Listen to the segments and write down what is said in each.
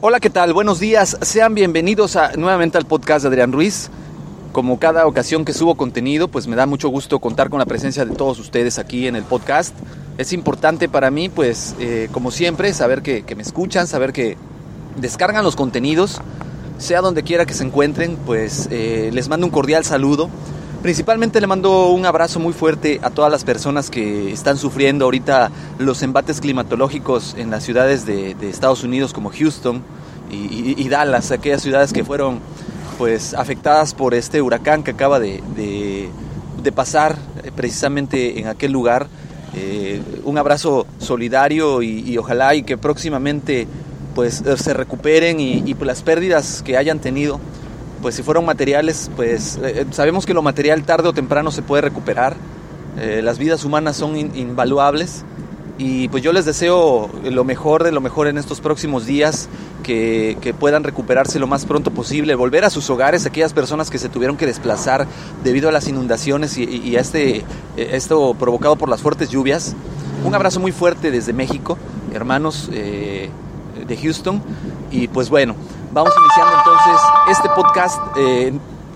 Hola, ¿qué tal? Buenos días. Sean bienvenidos nuevamente al podcast de Adrián Ruiz. Como cada ocasión que subo contenido, pues me da mucho gusto contar con la presencia de todos ustedes aquí en el podcast. Es importante para mí, pues, eh, como siempre, saber que, que, me escuchan, saber que descargan los contenidos, sea donde quiera que se encuentren, pues eh, les mando un cordial saludo. Principalmente le mando un abrazo muy fuerte a todas las personas que están sufriendo ahorita los embates climatológicos en las ciudades de, Estados Unidos como Houston y, Dallas, aquellas ciudades que fueron pues afectadas por este huracán que acaba de, pasar precisamente en aquel lugar. Eh, un abrazo solidario y, ojalá y que próximamente pues se recuperen y, las pérdidas que hayan tenido pues si fueron materiales, pues eh, sabemos que lo material tarde o temprano se puede recuperar. Eh, las vidas humanas son in, invaluables y pues yo les deseo lo mejor de lo mejor en estos próximos días, que, puedan recuperarse lo más pronto posible, volver a sus hogares, aquellas personas que se tuvieron que desplazar debido a las inundaciones y, a este, esto provocado por las fuertes lluvias. Un abrazo muy fuerte desde México, hermanos eh, de Houston, y pues bueno, vamos iniciando entonces este podcast, eh,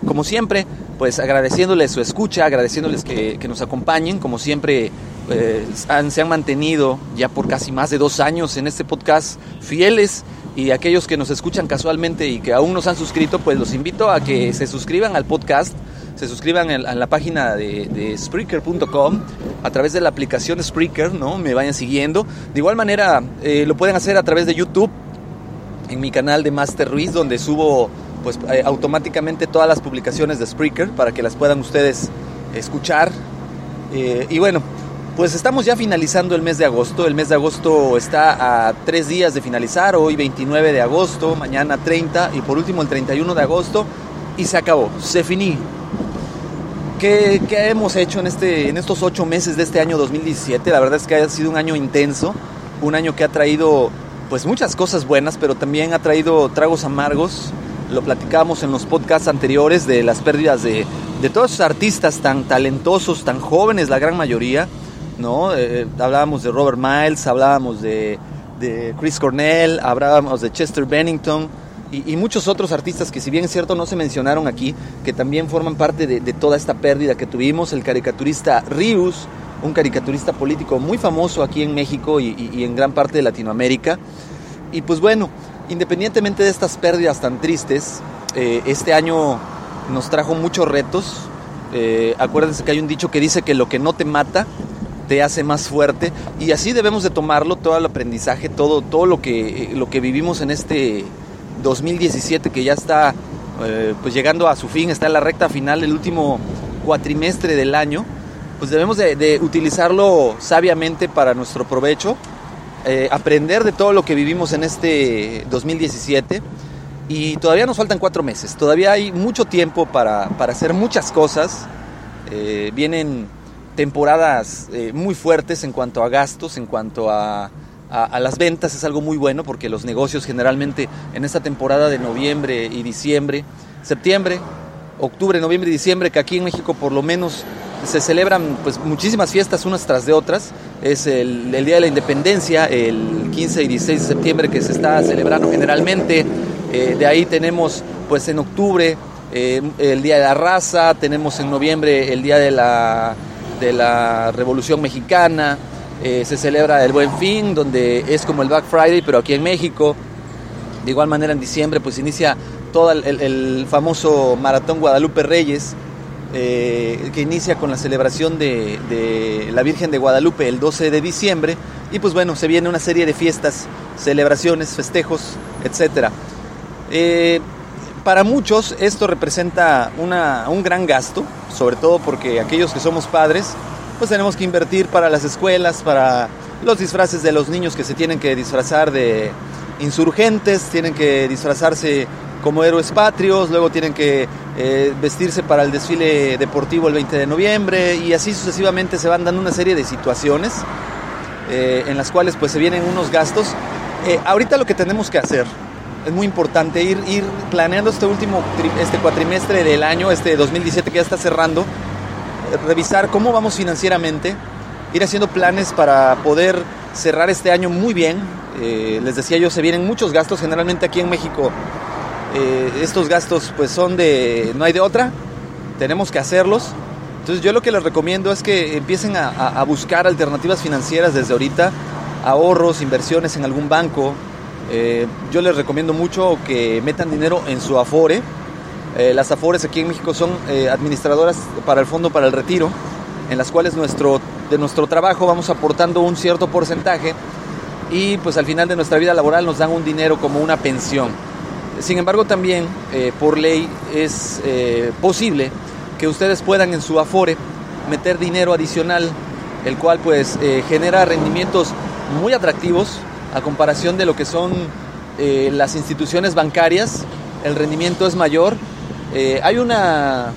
como siempre, pues agradeciéndoles su escucha, agradeciéndoles que, que nos acompañen, como siempre eh, han, se han mantenido ya por casi más de dos años en este podcast fieles y aquellos que nos escuchan casualmente y que aún nos han suscrito, pues los invito a que se suscriban al podcast, se suscriban a la página de, de Spreaker.com a través de la aplicación Spreaker, ¿no? Me vayan siguiendo. De igual manera, eh, lo pueden hacer a través de YouTube en mi canal de Master Ruiz, donde subo pues eh, automáticamente todas las publicaciones de Spreaker para que las puedan ustedes escuchar. Eh, y bueno, pues estamos ya finalizando el mes de agosto. El mes de agosto está a tres días de finalizar. Hoy 29 de agosto, mañana 30 y por último el 31 de agosto. Y se acabó, se finí. ¿Qué, ¿Qué, hemos hecho en, este, en estos ocho meses de este año 2017? La verdad es que ha sido un año intenso, un año que ha traído pues muchas cosas buenas, pero también ha traído tragos amargos. Lo platicamos en los podcasts anteriores de las pérdidas de, de todos esos artistas tan talentosos, tan jóvenes, la gran mayoría. ¿no? Eh, hablábamos de Robert Miles, hablábamos de, de, Chris Cornell, hablábamos de Chester Bennington y, y, muchos otros artistas que si bien es cierto no se mencionaron aquí, que también forman parte de, de toda esta pérdida que tuvimos. El caricaturista Rius, un caricaturista político muy famoso aquí en México y, en gran parte de Latinoamérica. Y pues bueno, independientemente de estas pérdidas tan tristes, eh, este año nos trajo muchos retos. Eh, acuérdense que hay un dicho que dice que lo que no te mata te hace más fuerte y así debemos de tomarlo todo el aprendizaje, todo, todo lo, que, lo que vivimos en este 2017 que ya está eh, pues llegando a su fin, está en la recta final, el último cuatrimestre del año pues debemos de, utilizarlo sabiamente para nuestro provecho, eh, aprender de todo lo que vivimos en este 2017 y todavía nos faltan cuatro meses, todavía hay mucho tiempo para, para hacer muchas cosas, eh, vienen temporadas eh, muy fuertes en cuanto a gastos, en cuanto a a, las ventas. Es algo muy bueno porque los negocios generalmente en esta temporada de noviembre y diciembre, septiembre, octubre, noviembre y diciembre, que aquí en México por lo menos se celebran pues muchísimas fiestas unas tras de otras. Es el, Día de la Independencia, el 15 y 16 de septiembre que se está celebrando generalmente. Eh, de ahí tenemos pues en octubre eh, el Día de la Raza, tenemos en noviembre el Día de la, de la Revolución Mexicana, eh, se celebra el Buen Fin, donde es como el Black Friday, pero aquí en México. De igual manera en diciembre pues inicia todo el, famoso Maratón Guadalupe Reyes, eh, que inicia con la celebración de, la Virgen de Guadalupe el 12 de diciembre. Y pues bueno, se viene una serie de fiestas, celebraciones, festejos, etc. Eh, para muchos esto representa un gran gasto, sobre todo porque aquellos que somos padres, pues tenemos que invertir para las escuelas, para los disfraces de los niños que se tienen que disfrazar de insurgentes, tienen que disfrazarse como héroes patrios, luego tienen que eh, vestirse para el desfile deportivo el 20 de noviembre y así sucesivamente se van dando una serie de situaciones eh, en las cuales pues se vienen unos gastos. Eh, ahorita lo que tenemos que hacer es muy importante ir, ir planeando este último este cuatrimestre del año, este 2017 que ya está cerrando, revisar cómo vamos financieramente, ir haciendo planes para poder cerrar este año muy bien. Eh, les decía yo, se vienen muchos gastos, generalmente aquí en México eh, estos gastos pues son de, no hay de otra, tenemos que hacerlos. Entonces yo lo que les recomiendo es que empiecen a, buscar alternativas financieras desde ahorita, ahorros, inversiones en algún banco. Eh, yo les recomiendo mucho que metan dinero en su Afore, las Afores aquí en México son administradoras para el Fondo para el Retiro, en las cuales nuestro, de nuestro trabajo vamos aportando un cierto porcentaje y pues al final de nuestra vida laboral nos dan un dinero como una pensión. Sin embargo también eh, por ley es posible que ustedes puedan en su Afore meter dinero adicional, el cual pues genera rendimientos muy atractivos a comparación de lo que son las instituciones bancarias, el rendimiento es mayor eh, hay una,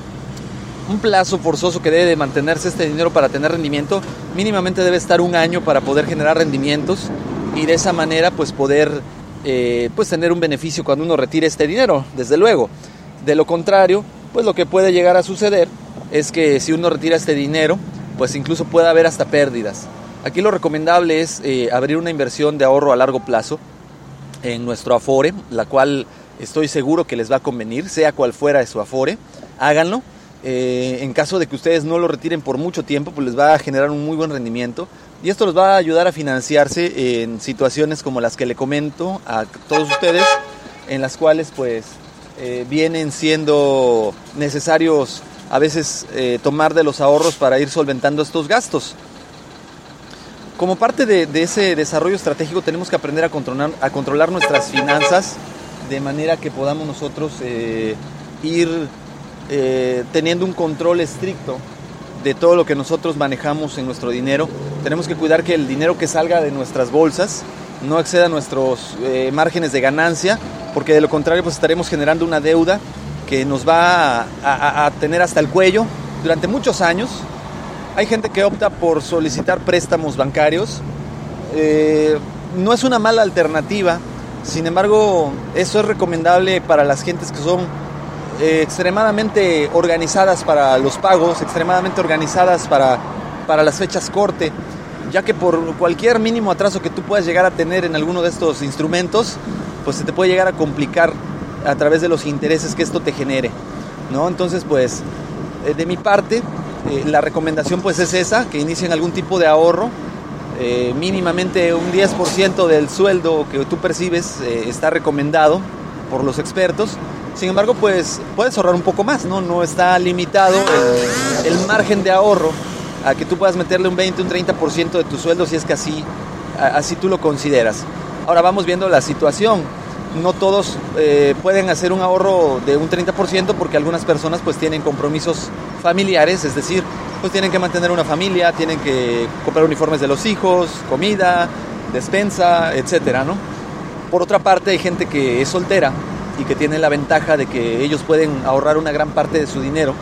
un plazo forzoso que debe de mantenerse este dinero para tener rendimiento. Mínimamente debe estar un año para poder generar rendimientos y de esa manera pues poder eh, pues tener un beneficio cuando uno retire este dinero, desde luego. De lo contrario, pues lo que puede llegar a suceder es que si uno retira este dinero, pues incluso puede haber hasta pérdidas. Aquí lo recomendable es eh, abrir una inversión de ahorro a largo plazo en nuestro Afore, la cual estoy seguro que les va a convenir, sea cual fuera su afore, háganlo. Eh, en caso de que ustedes no lo retiren por mucho tiempo, pues les va a generar un muy buen rendimiento y esto les va a ayudar a financiarse en situaciones como las que le comento a todos ustedes, en las cuales pues eh, vienen siendo necesarios a veces eh, tomar de los ahorros para ir solventando estos gastos. Como parte de, de, ese desarrollo estratégico tenemos que aprender a controlar, a controlar nuestras finanzas de manera que podamos nosotros eh, ir eh, teniendo un control estricto de todo lo que nosotros manejamos en nuestro dinero. Tenemos que cuidar que el dinero que salga de nuestras bolsas no exceda nuestros eh, márgenes de ganancia, porque de lo contrario pues estaremos generando una deuda que nos va a, tener hasta el cuello durante muchos años. Hay gente que opta por solicitar préstamos bancarios. no es una mala alternativa, sin embargo, eso es recomendable para las gentes que son extremadamente organizadas para los pagos, extremadamente organizadas para, para las fechas corte, ya que por cualquier mínimo atraso que tú puedas llegar a tener en alguno de estos instrumentos, pues se te puede llegar a complicar a través de los intereses que esto te genere, ¿no? Entonces, pues, eh, de mi parte, eh, la recomendación pues es esa, que inicien algún tipo de ahorro, eh, mínimamente un 10% del sueldo que tú percibes está recomendado por los expertos. Sin embargo, pues puedes ahorrar un poco más, ¿no? No está limitado el, margen de ahorro a que tú puedas meterle un 20, un 30% de tu sueldo si es que así, así tú lo consideras. Ahora vamos viendo la situación. No todos eh, pueden hacer un ahorro de un 30% porque algunas personas pues tienen compromisos familiares, es decir, pues tienen que mantener una familia, tienen que comprar uniformes de los hijos, comida, despensa, etcétera, ¿no? Por otra parte, hay gente que es soltera y que tiene la ventaja de que ellos pueden ahorrar una gran parte de su dinero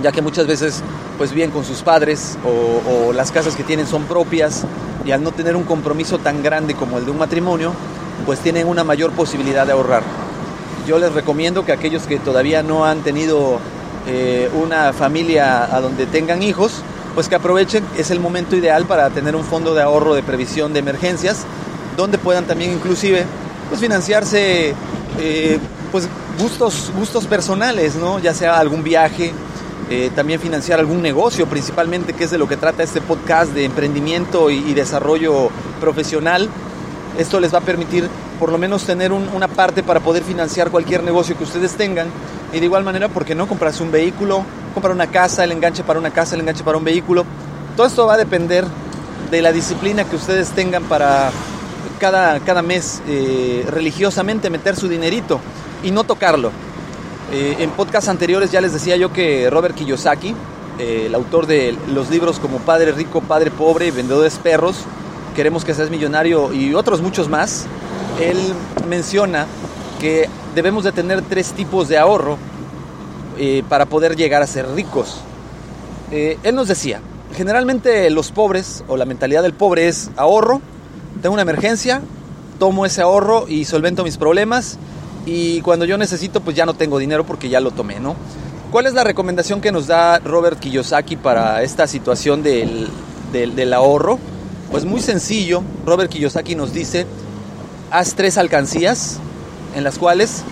ya que muchas veces pues viven con sus padres o, las casas que tienen son propias y al no tener un compromiso tan grande como el de un matrimonio, pues tienen una mayor posibilidad de ahorrar. Yo les recomiendo que aquellos que todavía no han tenido eh, una familia a donde tengan hijos, pues que aprovechen, es el momento ideal para tener un fondo de ahorro de previsión de emergencias, donde puedan también inclusive pues financiarse eh, pues gustos, gustos personales, ¿no? ya sea algún viaje, eh, también financiar algún negocio principalmente, que es de lo que trata este podcast de emprendimiento y, desarrollo profesional. Esto les va a permitir por lo menos tener un, una parte para poder financiar cualquier negocio que ustedes tengan. Y de igual manera, ¿por qué no comprarse un vehículo, comprar una casa, el enganche para una casa, el enganche para un vehículo? Todo esto va a depender de la disciplina que ustedes tengan para cada, cada mes eh, religiosamente meter su dinerito y no tocarlo. Eh, en podcasts anteriores ya les decía yo que Robert Kiyosaki, eh, el autor de los libros como Padre Rico, Padre Pobre, Vendedores Perros, Queremos que seas millonario y otros muchos más, él menciona que debemos de tener tres tipos de ahorro para poder llegar a ser ricos. Él nos decía, generalmente los pobres o la mentalidad del pobre es ahorro, tengo una emergencia, tomo ese ahorro y solvento mis problemas y cuando yo necesito pues ya no tengo dinero porque ya lo tomé, ¿no? ¿Cuál es la recomendación que nos da Robert Kiyosaki para esta situación del, del, ahorro? Pues muy sencillo, Robert Kiyosaki nos dice, haz tres alcancías en las cuales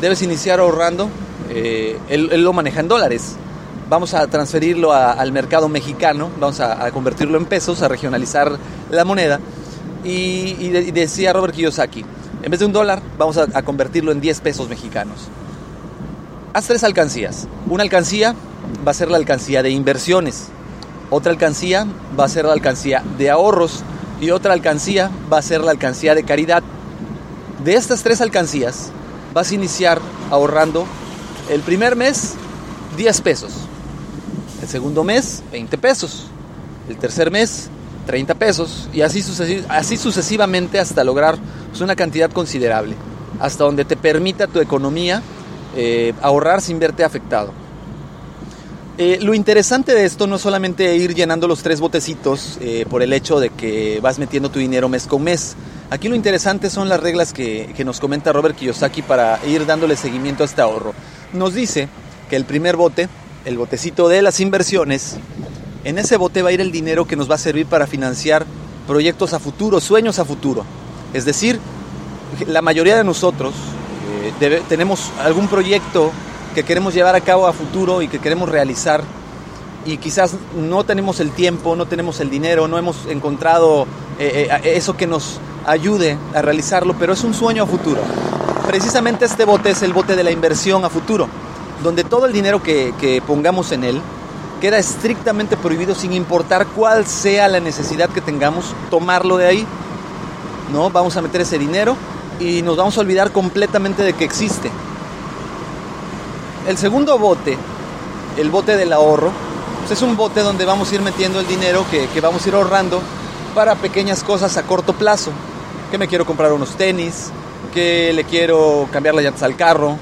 debes iniciar ahorrando, eh, él, lo maneja en dólares, vamos a transferirlo al mercado mexicano, vamos a, convertirlo en pesos, a regionalizar la moneda, y, y, de, y, decía Robert Kiyosaki, en vez de un dólar, vamos a, a convertirlo en 10 pesos mexicanos. Haz tres alcancías, una alcancía va a ser la alcancía de inversiones, otra alcancía va a ser la alcancía de ahorros. Y otra alcancía va a ser la alcancía de caridad. De estas tres alcancías vas a iniciar ahorrando el primer mes 10 pesos, el segundo mes 20 pesos, el tercer mes 30 pesos y así, sucesiv así sucesivamente hasta lograr pues, una cantidad considerable, hasta donde te permita tu economía eh, ahorrar sin verte afectado. Eh, lo interesante de esto no es solamente ir llenando los tres botecitos eh, por el hecho de que vas metiendo tu dinero mes con mes. Aquí lo interesante son las reglas que, nos comenta Robert Kiyosaki para ir dándole seguimiento a este ahorro. Nos dice que el primer bote, el botecito de las inversiones, en ese bote va a ir el dinero que nos va a servir para financiar proyectos a futuro, sueños a futuro. Es decir, la mayoría de nosotros eh, tenemos algún proyecto que queremos llevar a cabo a futuro y que queremos realizar y quizás no tenemos el tiempo, no tenemos el dinero, no hemos encontrado eh, eh, eso que nos ayude a realizarlo, pero es un sueño a futuro. Precisamente este bote es el bote de la inversión a futuro, donde todo el dinero que pongamos en él queda estrictamente prohibido sin importar cuál sea la necesidad que tengamos, tomarlo de ahí. ¿no? Vamos a meter ese dinero y nos vamos a olvidar completamente de que existe. El segundo bote, el bote del ahorro, pues es un bote donde vamos a ir metiendo el dinero que, que, vamos a ir ahorrando para pequeñas cosas a corto plazo. Que me quiero comprar unos tenis, que le quiero cambiar las llantas al carro,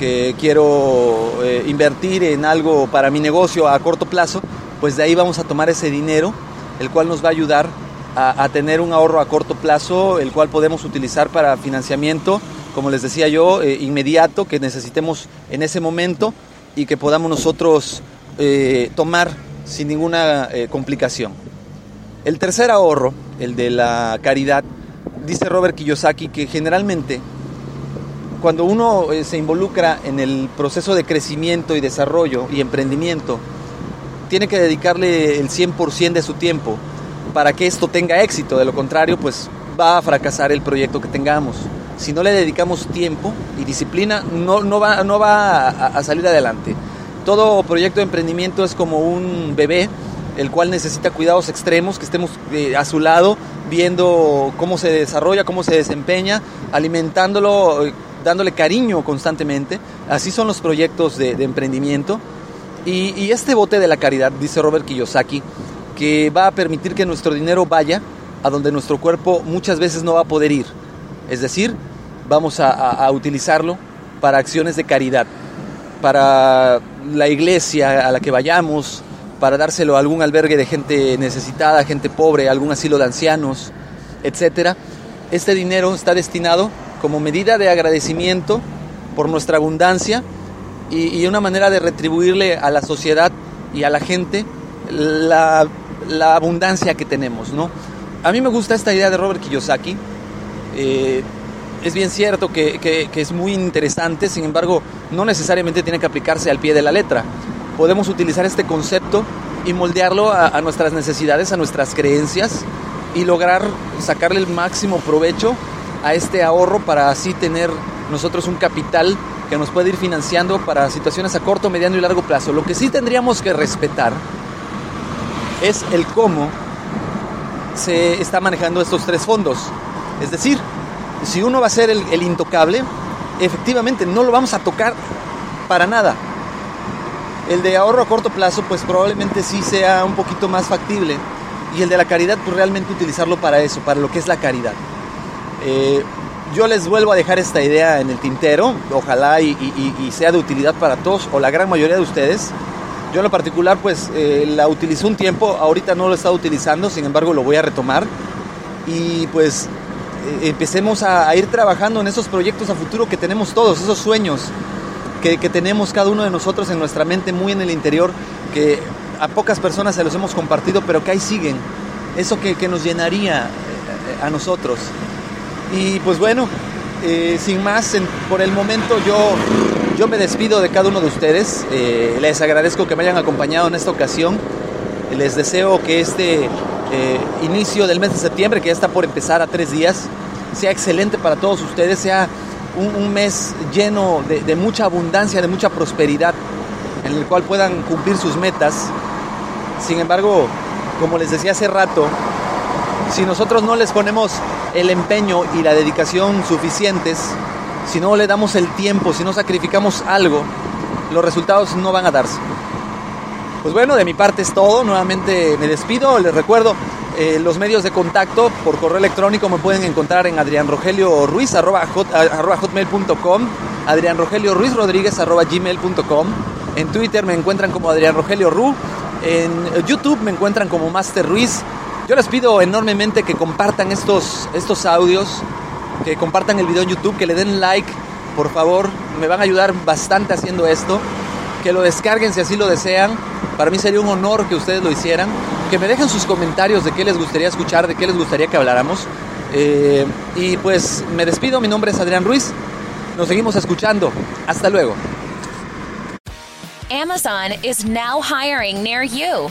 que quiero eh, invertir en algo para mi negocio a corto plazo, pues de ahí vamos a tomar ese dinero, el cual nos va a ayudar a, a tener un ahorro a corto plazo, el cual podemos utilizar para financiamiento como les decía yo, eh, inmediato, que necesitemos en ese momento y que podamos nosotros eh, tomar sin ninguna eh, complicación. El tercer ahorro, el de la caridad, dice Robert Kiyosaki que generalmente cuando uno se involucra en el proceso de crecimiento y desarrollo y emprendimiento, tiene que dedicarle el 100% de su tiempo para que esto tenga éxito, de lo contrario pues va a fracasar el proyecto que tengamos si no le dedicamos tiempo y disciplina, no, no va, no va a, a, salir adelante. Todo proyecto de emprendimiento es como un bebé, el cual necesita cuidados extremos, que estemos eh, a su lado, viendo cómo se desarrolla, cómo se desempeña, alimentándolo, eh, dándole cariño constantemente. Así son los proyectos de, emprendimiento. Y, este bote de la caridad, dice Robert Kiyosaki, que va a permitir que nuestro dinero vaya a donde nuestro cuerpo muchas veces no va a poder ir. Es decir, vamos a, a, utilizarlo para acciones de caridad, para la iglesia a la que vayamos, para dárselo a algún albergue de gente necesitada, gente pobre, algún asilo de ancianos, etcétera. Este dinero está destinado como medida de agradecimiento por nuestra abundancia y, una manera de retribuirle a la sociedad y a la gente la, abundancia que tenemos, ¿no? A mí me gusta esta idea de Robert Kiyosaki. Eh, es bien cierto que, es muy interesante, sin embargo, no necesariamente tiene que aplicarse al pie de la letra. Podemos utilizar este concepto y moldearlo a, nuestras necesidades, a nuestras creencias y lograr sacarle el máximo provecho a este ahorro para así tener nosotros un capital que nos puede ir financiando para situaciones a corto, mediano y largo plazo. Lo que sí tendríamos que respetar es el cómo se está manejando estos tres fondos. Es decir, si uno va a ser el, intocable, efectivamente no lo vamos a tocar para nada. El de ahorro a corto plazo, pues probablemente sí sea un poquito más factible. Y el de la caridad, pues realmente utilizarlo para eso, para lo que es la caridad. Eh, yo les vuelvo a dejar esta idea en el tintero, ojalá y, sea de utilidad para todos o la gran mayoría de ustedes. Yo en lo particular pues eh, la utilicé un tiempo, ahorita no lo he estado utilizando, sin embargo lo voy a retomar. Y pues eh, empecemos a, ir trabajando en esos proyectos a futuro que tenemos todos, esos sueños que, tenemos cada uno de nosotros en nuestra mente, muy en el interior, que a pocas personas se los hemos compartido, pero que ahí siguen. Eso que, nos llenaría a nosotros. Y pues bueno, eh, sin más, por el momento yo, yo me despido de cada uno de ustedes. les agradezco que me hayan acompañado en esta ocasión. Les deseo que este eh, inicio del mes de septiembre, que ya está por empezar a tres días, sea excelente para todos ustedes, sea un, mes lleno de, mucha abundancia, de mucha prosperidad, en el cual puedan cumplir sus metas. Sin embargo, como les decía hace rato, si nosotros no les ponemos el empeño y la dedicación suficientes, si no le damos el tiempo, si no sacrificamos algo, los resultados no van a darse. Pues bueno, de mi parte es todo. Nuevamente me despido. Les recuerdo eh, los medios de contacto por correo electrónico me pueden encontrar en Adrián Rogelio Ruiz arroba, hotmail.com, Adrián Rogelio Ruiz Rodríguez arroba gmail.com. En Twitter me encuentran como Adrián Rogelio Ru. En YouTube me encuentran como Master Ruiz. Yo les pido enormemente que compartan estos, estos audios, que compartan el video en YouTube, que le den like, por favor. Me van a ayudar bastante haciendo esto. Que lo descarguen si así lo desean para mí sería un honor que ustedes lo hicieran, que me dejen sus comentarios de qué les gustaría escuchar, de qué les gustaría que habláramos. Eh, y pues me despido, mi nombre es Adrián Ruiz. Nos seguimos escuchando. Hasta luego. Amazon is now hiring near you.